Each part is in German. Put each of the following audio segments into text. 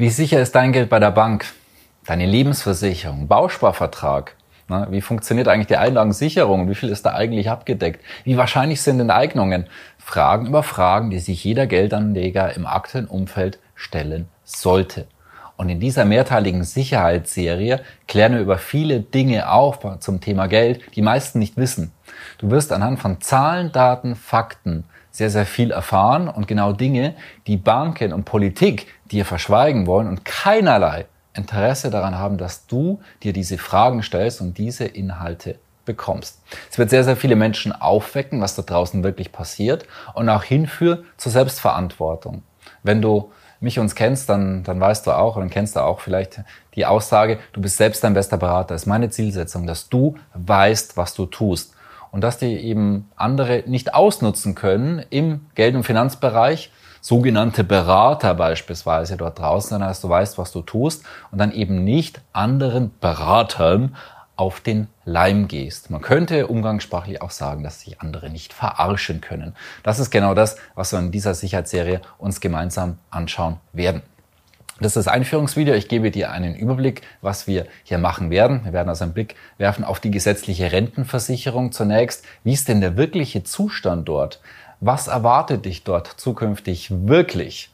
Wie sicher ist dein Geld bei der Bank? Deine Lebensversicherung, Bausparvertrag? Na, wie funktioniert eigentlich die Einlagensicherung? Wie viel ist da eigentlich abgedeckt? Wie wahrscheinlich sind Enteignungen? Fragen über Fragen, die sich jeder Geldanleger im aktuellen Umfeld stellen sollte. Und in dieser mehrteiligen Sicherheitsserie klären wir über viele Dinge auf zum Thema Geld, die meisten nicht wissen. Du wirst anhand von Zahlen, Daten, Fakten sehr, sehr viel erfahren und genau Dinge, die Banken und Politik dir verschweigen wollen und keinerlei Interesse daran haben, dass du dir diese Fragen stellst und diese Inhalte bekommst. Es wird sehr, sehr viele Menschen aufwecken, was da draußen wirklich passiert und auch hinführen zur Selbstverantwortung. Wenn du mich uns kennst, dann, dann weißt du auch, und kennst du auch vielleicht die Aussage, du bist selbst dein bester Berater. Das ist meine Zielsetzung, dass du weißt, was du tust und dass die eben andere nicht ausnutzen können im Geld- und Finanzbereich, sogenannte Berater beispielsweise dort draußen, dann heißt du weißt, was du tust und dann eben nicht anderen Beratern auf den Leim gehst. Man könnte umgangssprachlich auch sagen, dass sich andere nicht verarschen können. Das ist genau das, was wir in dieser Sicherheitsserie uns gemeinsam anschauen werden. Das ist das Einführungsvideo. Ich gebe dir einen Überblick, was wir hier machen werden. Wir werden also einen Blick werfen auf die gesetzliche Rentenversicherung zunächst. Wie ist denn der wirkliche Zustand dort? Was erwartet dich dort zukünftig wirklich?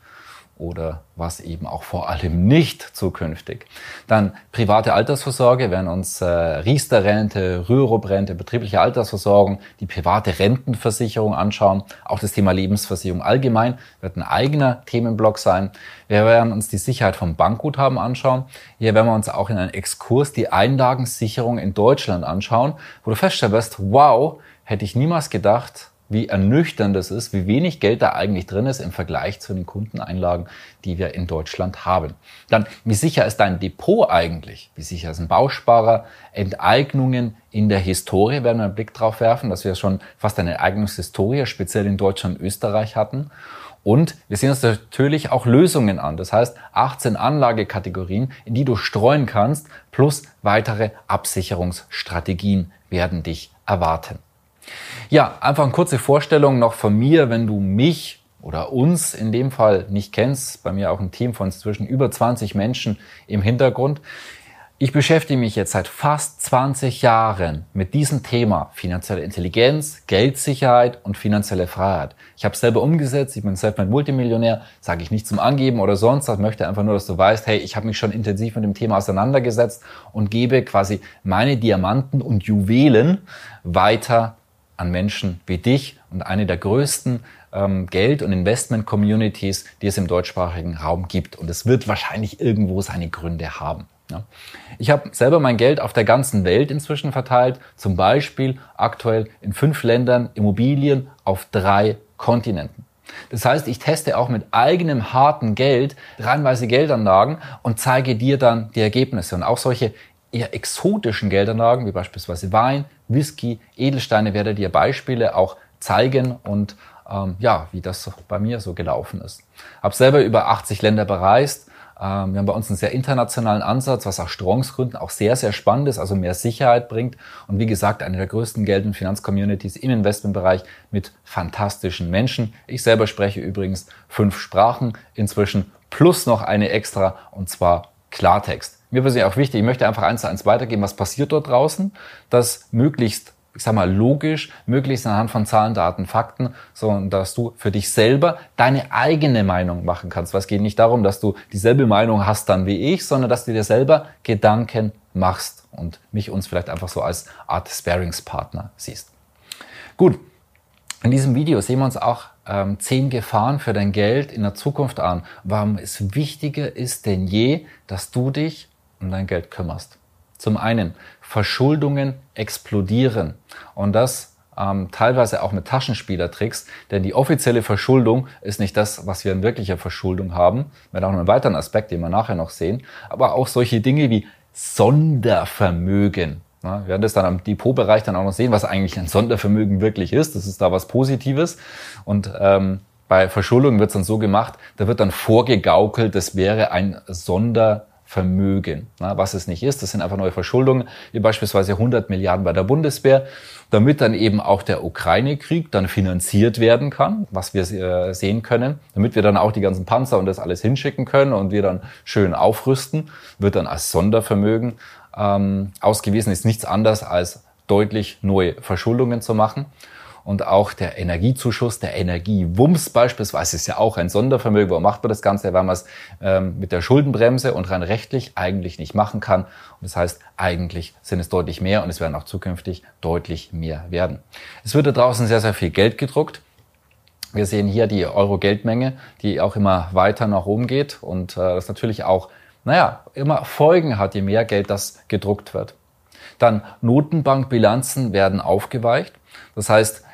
Oder was eben auch vor allem nicht zukünftig. Dann private Altersvorsorge, werden uns äh, Riester-Rente, Rürup-Rente, betriebliche Altersversorgung, die private Rentenversicherung anschauen. Auch das Thema Lebensversicherung allgemein wird ein eigener Themenblock sein. Wir werden uns die Sicherheit vom Bankguthaben anschauen. Hier werden wir uns auch in einem Exkurs die Einlagensicherung in Deutschland anschauen, wo du feststellen wirst, wow, hätte ich niemals gedacht, wie ernüchternd das ist, wie wenig Geld da eigentlich drin ist im Vergleich zu den Kundeneinlagen, die wir in Deutschland haben. Dann, wie sicher ist dein Depot eigentlich? Wie sicher ist ein Bausparer? Enteignungen in der Historie werden wir einen Blick drauf werfen, dass wir schon fast eine Eignungshistorie speziell in Deutschland und Österreich hatten. Und wir sehen uns natürlich auch Lösungen an. Das heißt, 18 Anlagekategorien, in die du streuen kannst, plus weitere Absicherungsstrategien werden dich erwarten. Ja, einfach eine kurze Vorstellung noch von mir, wenn du mich oder uns in dem Fall nicht kennst. Bei mir auch ein Team von zwischen über 20 Menschen im Hintergrund. Ich beschäftige mich jetzt seit fast 20 Jahren mit diesem Thema finanzielle Intelligenz, Geldsicherheit und finanzielle Freiheit. Ich habe es selber umgesetzt, ich bin selbst mein Multimillionär, sage ich nicht zum Angeben oder sonst, ich möchte einfach nur, dass du weißt, hey, ich habe mich schon intensiv mit dem Thema auseinandergesetzt und gebe quasi meine Diamanten und Juwelen weiter an Menschen wie dich und eine der größten ähm, Geld- und Investment-Communities, die es im deutschsprachigen Raum gibt. Und es wird wahrscheinlich irgendwo seine Gründe haben. Ja. Ich habe selber mein Geld auf der ganzen Welt inzwischen verteilt, zum Beispiel aktuell in fünf Ländern Immobilien auf drei Kontinenten. Das heißt, ich teste auch mit eigenem harten Geld reinweise Geldanlagen und zeige dir dann die Ergebnisse. Und auch solche eher exotischen Geldanlagen, wie beispielsweise Wein, Whisky, Edelsteine, werde dir Beispiele auch zeigen und ähm, ja, wie das bei mir so gelaufen ist. Hab selber über 80 Länder bereist. Ähm, wir haben bei uns einen sehr internationalen Ansatz, was auch Stromsgründen auch sehr, sehr spannend ist, also mehr Sicherheit bringt. Und wie gesagt, eine der größten Geld- und Finanzcommunities im Investmentbereich mit fantastischen Menschen. Ich selber spreche übrigens fünf Sprachen inzwischen plus noch eine extra und zwar Klartext. Mir persönlich auch wichtig, ich möchte einfach eins zu eins weitergeben, was passiert dort draußen, das möglichst ich sag mal, logisch, möglichst anhand von Zahlen, Daten, Fakten, so dass du für dich selber deine eigene Meinung machen kannst. Was geht nicht darum, dass du dieselbe Meinung hast dann wie ich, sondern dass du dir selber Gedanken machst und mich uns vielleicht einfach so als Art Sparingspartner siehst. Gut, in diesem Video sehen wir uns auch ähm, zehn Gefahren für dein Geld in der Zukunft an. Warum es wichtiger ist denn je, dass du dich um dein Geld kümmerst. Zum einen, Verschuldungen explodieren. Und das ähm, teilweise auch mit Taschenspielertricks, denn die offizielle Verschuldung ist nicht das, was wir in wirklicher Verschuldung haben. Wir haben auch einen weiteren Aspekt, den wir nachher noch sehen, aber auch solche Dinge wie Sondervermögen. Ja, wir werden das dann am Depotbereich dann auch noch sehen, was eigentlich ein Sondervermögen wirklich ist. Das ist da was Positives. Und ähm, bei Verschuldung wird es dann so gemacht, da wird dann vorgegaukelt, das wäre ein Sondervermögen. Vermögen, was es nicht ist. Das sind einfach neue Verschuldungen, wie beispielsweise 100 Milliarden bei der Bundeswehr, damit dann eben auch der Ukraine-Krieg dann finanziert werden kann, was wir äh, sehen können, damit wir dann auch die ganzen Panzer und das alles hinschicken können und wir dann schön aufrüsten, wird dann als Sondervermögen ähm, ausgewiesen, ist nichts anderes als deutlich neue Verschuldungen zu machen. Und auch der Energiezuschuss, der Energiewumms beispielsweise ist ja auch ein Sondervermögen. Warum macht man das Ganze? Weil man es ähm, mit der Schuldenbremse und rein rechtlich eigentlich nicht machen kann. Und das heißt, eigentlich sind es deutlich mehr und es werden auch zukünftig deutlich mehr werden. Es wird da draußen sehr, sehr viel Geld gedruckt. Wir sehen hier die Euro-Geldmenge, die auch immer weiter nach oben geht und äh, das natürlich auch, naja, immer Folgen hat, je mehr Geld das gedruckt wird. Dann Notenbankbilanzen werden aufgeweicht. Das heißt,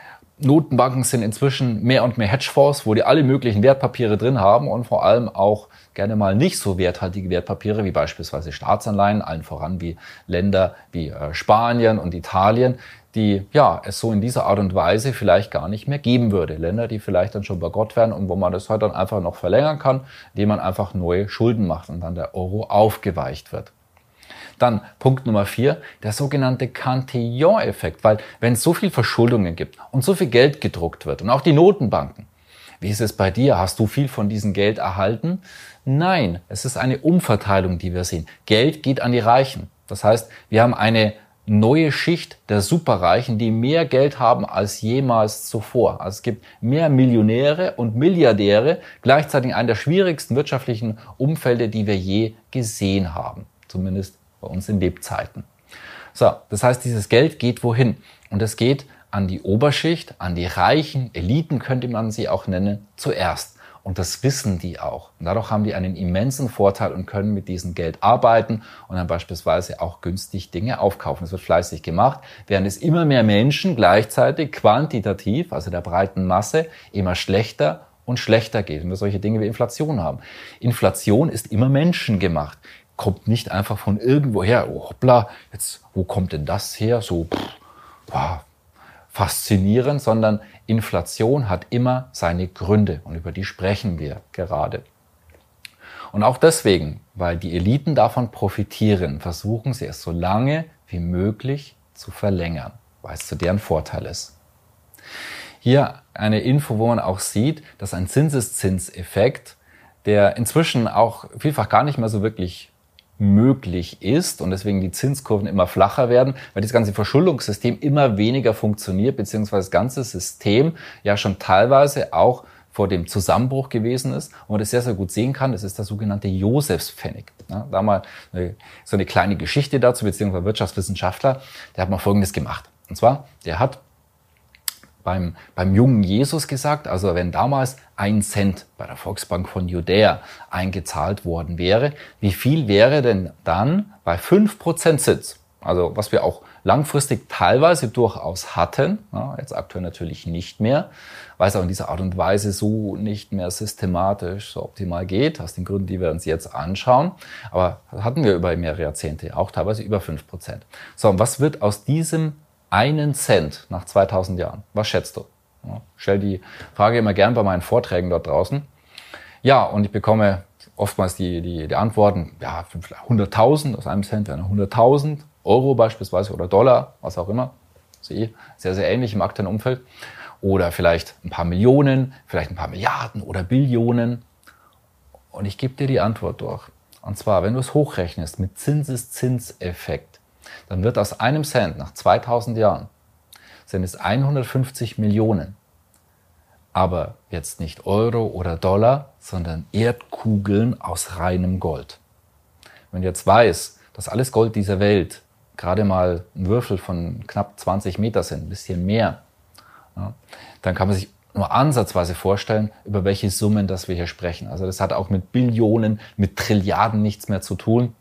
Notenbanken sind inzwischen mehr und mehr Hedgefonds, wo die alle möglichen Wertpapiere drin haben und vor allem auch gerne mal nicht so werthaltige Wertpapiere wie beispielsweise Staatsanleihen, allen voran wie Länder wie äh, Spanien und Italien, die ja es so in dieser Art und Weise vielleicht gar nicht mehr geben würde. Länder, die vielleicht dann schon bei Gott wären und wo man das heute dann einfach noch verlängern kann, indem man einfach neue Schulden macht und dann der Euro aufgeweicht wird. Dann Punkt Nummer vier, der sogenannte Cantillon-Effekt, weil wenn es so viel Verschuldungen gibt und so viel Geld gedruckt wird und auch die Notenbanken, wie ist es bei dir? Hast du viel von diesem Geld erhalten? Nein, es ist eine Umverteilung, die wir sehen. Geld geht an die Reichen. Das heißt, wir haben eine neue Schicht der Superreichen, die mehr Geld haben als jemals zuvor. Also es gibt mehr Millionäre und Milliardäre, gleichzeitig in einem der schwierigsten wirtschaftlichen Umfelde, die wir je gesehen haben. Zumindest bei uns in Lebzeiten. So, das heißt, dieses Geld geht wohin? Und es geht an die Oberschicht, an die Reichen, Eliten könnte man sie auch nennen, zuerst. Und das wissen die auch. Und dadurch haben die einen immensen Vorteil und können mit diesem Geld arbeiten und dann beispielsweise auch günstig Dinge aufkaufen. Das wird fleißig gemacht, während es immer mehr Menschen gleichzeitig quantitativ, also der breiten Masse, immer schlechter und schlechter geht. Und wir solche Dinge wie Inflation haben. Inflation ist immer menschengemacht kommt nicht einfach von irgendwoher, oh, hoppla, jetzt, wo kommt denn das her? So, pff, wow, faszinierend, sondern Inflation hat immer seine Gründe und über die sprechen wir gerade. Und auch deswegen, weil die Eliten davon profitieren, versuchen sie es so lange wie möglich zu verlängern, weil es zu deren Vorteil ist. Hier eine Info, wo man auch sieht, dass ein Zinseszinseffekt, der inzwischen auch vielfach gar nicht mehr so wirklich möglich ist und deswegen die Zinskurven immer flacher werden, weil das ganze Verschuldungssystem immer weniger funktioniert, beziehungsweise das ganze System ja schon teilweise auch vor dem Zusammenbruch gewesen ist. Und man das sehr, sehr gut sehen kann, das ist der sogenannte Josefspfennig. Ja, da mal eine, so eine kleine Geschichte dazu, beziehungsweise Wirtschaftswissenschaftler, der hat mal Folgendes gemacht. Und zwar, der hat beim, beim jungen Jesus gesagt. Also wenn damals ein Cent bei der Volksbank von Judäa eingezahlt worden wäre, wie viel wäre denn dann bei fünf Prozent Zins? Also was wir auch langfristig teilweise durchaus hatten, ja, jetzt aktuell natürlich nicht mehr, weil es auch in dieser Art und Weise so nicht mehr systematisch so optimal geht, aus den Gründen, die wir uns jetzt anschauen. Aber hatten wir über mehrere Jahrzehnte, auch teilweise über fünf Prozent. So, und was wird aus diesem einen Cent nach 2000 Jahren. Was schätzt du? Ja, stell die Frage immer gern bei meinen Vorträgen dort draußen. Ja, und ich bekomme oftmals die, die, die Antworten, ja, 100.000 aus einem Cent wären 100.000 Euro beispielsweise oder Dollar, was auch immer. Sie sehr, sehr ähnlich im aktuellen Umfeld. Oder vielleicht ein paar Millionen, vielleicht ein paar Milliarden oder Billionen. Und ich gebe dir die Antwort durch. Und zwar, wenn du es hochrechnest mit Zinseszinseffekt, dann wird aus einem Cent nach 2000 Jahren sind es 150 Millionen. Aber jetzt nicht Euro oder Dollar, sondern Erdkugeln aus reinem Gold. Wenn du jetzt weißt, dass alles Gold dieser Welt gerade mal ein Würfel von knapp 20 Meter sind, ein bisschen mehr, ja, dann kann man sich nur ansatzweise vorstellen, über welche Summen das wir hier sprechen. Also das hat auch mit Billionen, mit Trilliarden nichts mehr zu tun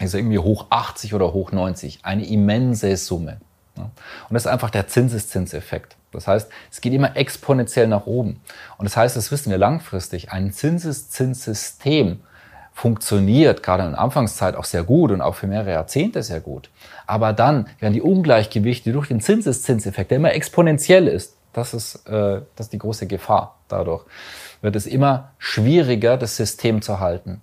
ist irgendwie hoch 80 oder hoch 90. Eine immense Summe. Und das ist einfach der Zinseszinseffekt. Das heißt, es geht immer exponentiell nach oben. Und das heißt, das wissen wir langfristig, ein Zinseszinssystem funktioniert gerade in der Anfangszeit auch sehr gut und auch für mehrere Jahrzehnte sehr gut. Aber dann werden die Ungleichgewichte durch den Zinseszinseffekt, der immer exponentiell ist, das ist, äh, das ist die große Gefahr dadurch, wird es immer schwieriger, das System zu halten.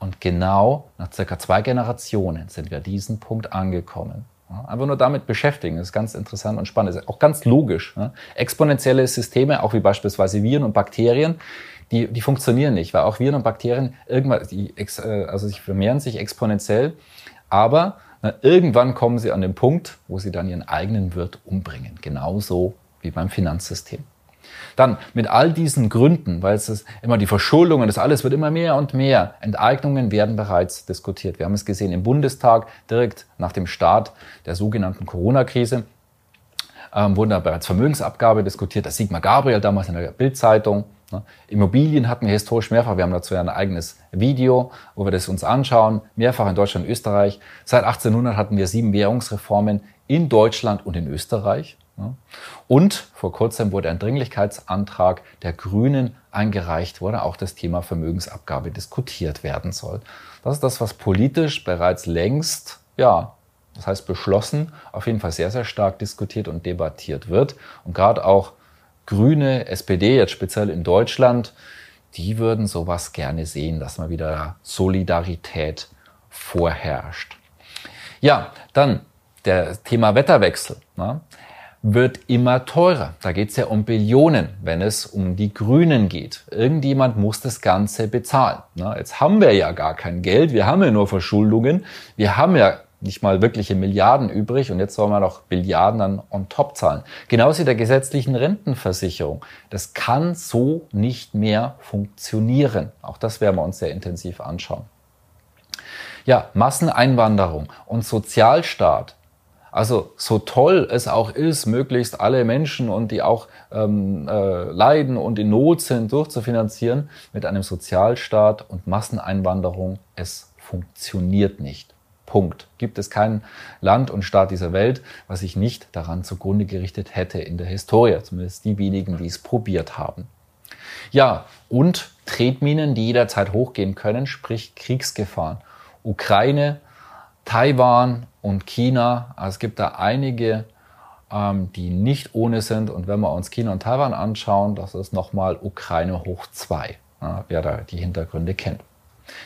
Und genau nach circa zwei Generationen sind wir diesen Punkt angekommen. Einfach nur damit beschäftigen, das ist ganz interessant und spannend, ist auch ganz logisch. Exponentielle Systeme, auch wie beispielsweise Viren und Bakterien, die, die funktionieren nicht, weil auch Viren und Bakterien irgendwann, die, äh, also sich vermehren sich exponentiell, aber na, irgendwann kommen sie an den Punkt, wo sie dann ihren eigenen Wirt umbringen. Genauso wie beim Finanzsystem. Dann mit all diesen Gründen, weil es ist immer die Verschuldung und das alles wird immer mehr und mehr. Enteignungen werden bereits diskutiert. Wir haben es gesehen im Bundestag direkt nach dem Start der sogenannten Corona-Krise. Ähm, wurde da bereits Vermögensabgabe diskutiert. Das Sigmar Gabriel damals in der Bildzeitung. Ne? Immobilien hatten wir historisch mehrfach. Wir haben dazu ja ein eigenes Video, wo wir das uns anschauen. Mehrfach in Deutschland und Österreich. Seit 1800 hatten wir sieben Währungsreformen in Deutschland und in Österreich. Und vor kurzem wurde ein Dringlichkeitsantrag der Grünen eingereicht, wo auch das Thema Vermögensabgabe diskutiert werden soll. Das ist das, was politisch bereits längst, ja, das heißt beschlossen, auf jeden Fall sehr, sehr stark diskutiert und debattiert wird. Und gerade auch Grüne, SPD, jetzt speziell in Deutschland, die würden sowas gerne sehen, dass mal wieder Solidarität vorherrscht. Ja, dann der Thema Wetterwechsel. Ne? wird immer teurer. Da geht es ja um Billionen, wenn es um die Grünen geht. Irgendjemand muss das Ganze bezahlen. Na, jetzt haben wir ja gar kein Geld, wir haben ja nur Verschuldungen, wir haben ja nicht mal wirkliche Milliarden übrig und jetzt sollen wir noch Billiarden dann on top zahlen. Genauso wie der gesetzlichen Rentenversicherung. Das kann so nicht mehr funktionieren. Auch das werden wir uns sehr intensiv anschauen. Ja, Masseneinwanderung und Sozialstaat also so toll es auch ist, möglichst alle Menschen und die auch ähm, äh, leiden und in Not sind, durchzufinanzieren mit einem Sozialstaat und Masseneinwanderung, es funktioniert nicht. Punkt. Gibt es kein Land und Staat dieser Welt, was sich nicht daran zugrunde gerichtet hätte in der Historie, zumindest die wenigen, die es probiert haben. Ja, und Tretminen, die jederzeit hochgehen können, sprich Kriegsgefahren. Ukraine, Taiwan und China. Also es gibt da einige, ähm, die nicht ohne sind. Und wenn wir uns China und Taiwan anschauen, das ist nochmal Ukraine hoch zwei, ja, wer da die Hintergründe kennt.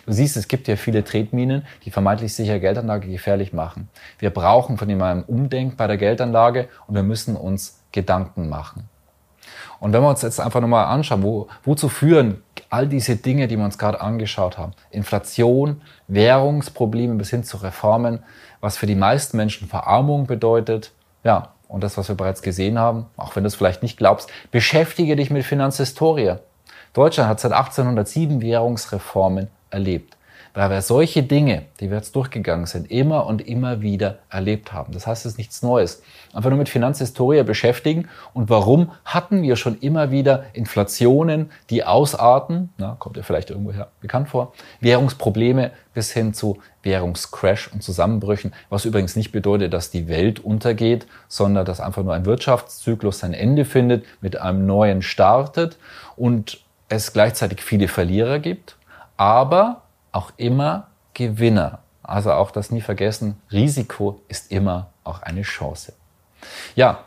Du siehst, es gibt ja viele Tretminen, die vermeintlich sicher Geldanlage gefährlich machen. Wir brauchen von dem einem Umdenken bei der Geldanlage und wir müssen uns Gedanken machen. Und wenn wir uns jetzt einfach nochmal anschauen, wo, wozu führen all diese Dinge, die wir uns gerade angeschaut haben, Inflation, Währungsprobleme bis hin zu Reformen, was für die meisten Menschen Verarmung bedeutet, ja, und das, was wir bereits gesehen haben, auch wenn du es vielleicht nicht glaubst, beschäftige dich mit Finanzhistorie. Deutschland hat seit 1807 Währungsreformen erlebt weil wir solche Dinge, die wir jetzt durchgegangen sind, immer und immer wieder erlebt haben. Das heißt, es ist nichts Neues. Einfach nur mit Finanzhistorie beschäftigen. Und warum hatten wir schon immer wieder Inflationen, die ausarten, na, kommt ja vielleicht irgendwoher bekannt vor, Währungsprobleme bis hin zu Währungscrash und Zusammenbrüchen, was übrigens nicht bedeutet, dass die Welt untergeht, sondern dass einfach nur ein Wirtschaftszyklus sein Ende findet, mit einem neuen startet und es gleichzeitig viele Verlierer gibt, aber auch immer Gewinner. Also auch das nie vergessen, Risiko ist immer auch eine Chance. Ja,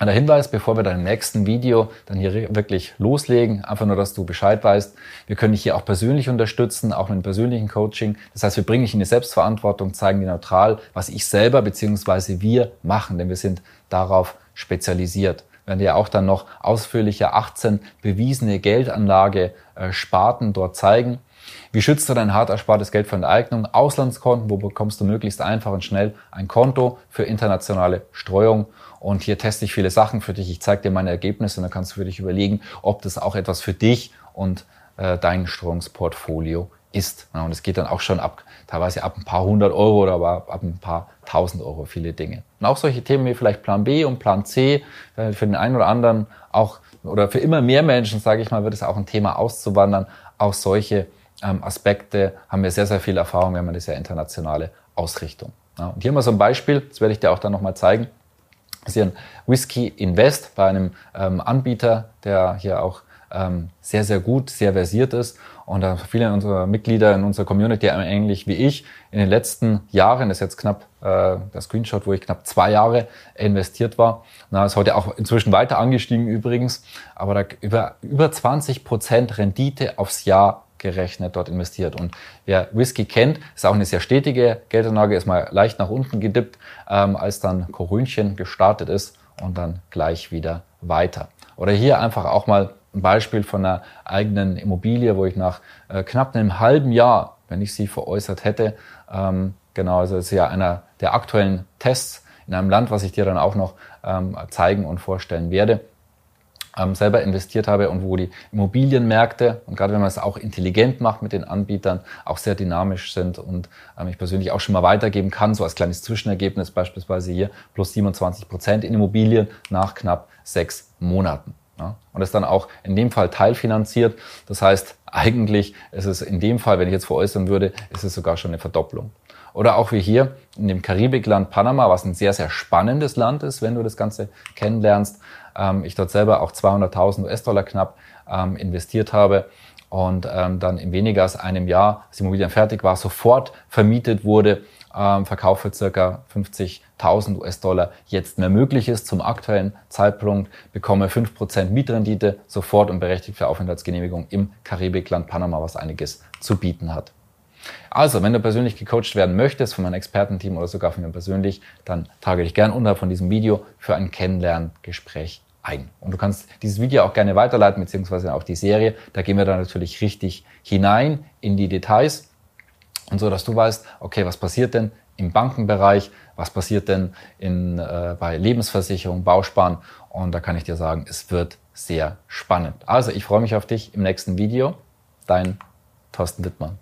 der Hinweis, bevor wir dann im nächsten Video dann hier wirklich loslegen, einfach nur, dass du Bescheid weißt. Wir können dich hier auch persönlich unterstützen, auch mit einem persönlichen Coaching. Das heißt, wir bringen dich in die Selbstverantwortung, zeigen dir neutral, was ich selber bzw. wir machen, denn wir sind darauf spezialisiert. Wir werden dir auch dann noch ausführliche 18 bewiesene Geldanlage-Sparten äh, dort zeigen. Wie schützt du dein hart erspartes Geld von Enteignung? Auslandskonten, wo bekommst du möglichst einfach und schnell ein Konto für internationale Streuung? Und hier teste ich viele Sachen für dich. Ich zeige dir meine Ergebnisse und dann kannst du für dich überlegen, ob das auch etwas für dich und äh, dein Streuungsportfolio ist. Und es geht dann auch schon ab, teilweise ab ein paar hundert Euro oder ab, ab ein paar tausend Euro, viele Dinge. Und auch solche Themen wie vielleicht Plan B und Plan C, äh, für den einen oder anderen auch, oder für immer mehr Menschen, sage ich mal, wird es auch ein Thema auszuwandern. Auch solche ähm, Aspekte haben wir sehr, sehr viel Erfahrung. Wir haben eine sehr internationale Ausrichtung. Ja, und hier mal so ein Beispiel, das werde ich dir auch dann nochmal zeigen. Das ist hier ein Whisky Invest bei einem ähm, Anbieter, der hier auch ähm, sehr, sehr gut, sehr versiert ist. Und da viele unserer Mitglieder in unserer Community, ähnlich wie ich, in den letzten Jahren, das ist jetzt knapp äh, der Screenshot, wo ich knapp zwei Jahre investiert war. Na, ist heute auch inzwischen weiter angestiegen übrigens, aber da über, über 20 Prozent Rendite aufs Jahr gerechnet dort investiert. Und wer Whisky kennt, ist auch eine sehr stetige Geldanlage, ist mal leicht nach unten gedippt, ähm, als dann Korünchen gestartet ist und dann gleich wieder weiter. Oder hier einfach auch mal ein Beispiel von einer eigenen Immobilie, wo ich nach äh, knapp einem halben Jahr, wenn ich sie veräußert hätte, ähm, genau, also das ist ja einer der aktuellen Tests in einem Land, was ich dir dann auch noch ähm, zeigen und vorstellen werde, ähm, selber investiert habe und wo die Immobilienmärkte und gerade wenn man es auch intelligent macht mit den Anbietern, auch sehr dynamisch sind und ähm, ich persönlich auch schon mal weitergeben kann, so als kleines Zwischenergebnis beispielsweise hier plus 27 Prozent in Immobilien nach knapp sechs Monaten. Ja, und das dann auch in dem Fall teilfinanziert. Das heißt, eigentlich ist es in dem Fall, wenn ich jetzt veräußern würde, ist es sogar schon eine Verdopplung. Oder auch wie hier in dem Karibikland Panama, was ein sehr, sehr spannendes Land ist, wenn du das Ganze kennenlernst. Ähm, ich dort selber auch 200.000 US-Dollar knapp ähm, investiert habe und ähm, dann in weniger als einem Jahr, als die Immobilien fertig war, sofort vermietet wurde, ähm, Verkauf für circa 50.000 US-Dollar jetzt mehr möglich ist zum aktuellen Zeitpunkt, bekomme 5% Mietrendite sofort und berechtigt für Aufenthaltsgenehmigung im Karibikland Panama, was einiges zu bieten hat. Also, wenn du persönlich gecoacht werden möchtest von meinem Expertenteam oder sogar von mir persönlich, dann trage dich gern unterhalb von diesem Video für ein Kennenlerngespräch ein. Und du kannst dieses Video auch gerne weiterleiten, beziehungsweise auch die Serie. Da gehen wir dann natürlich richtig hinein in die Details und so, dass du weißt, okay, was passiert denn im Bankenbereich, was passiert denn in, äh, bei Lebensversicherung, Bausparen. Und da kann ich dir sagen, es wird sehr spannend. Also, ich freue mich auf dich im nächsten Video. Dein Thorsten Wittmann.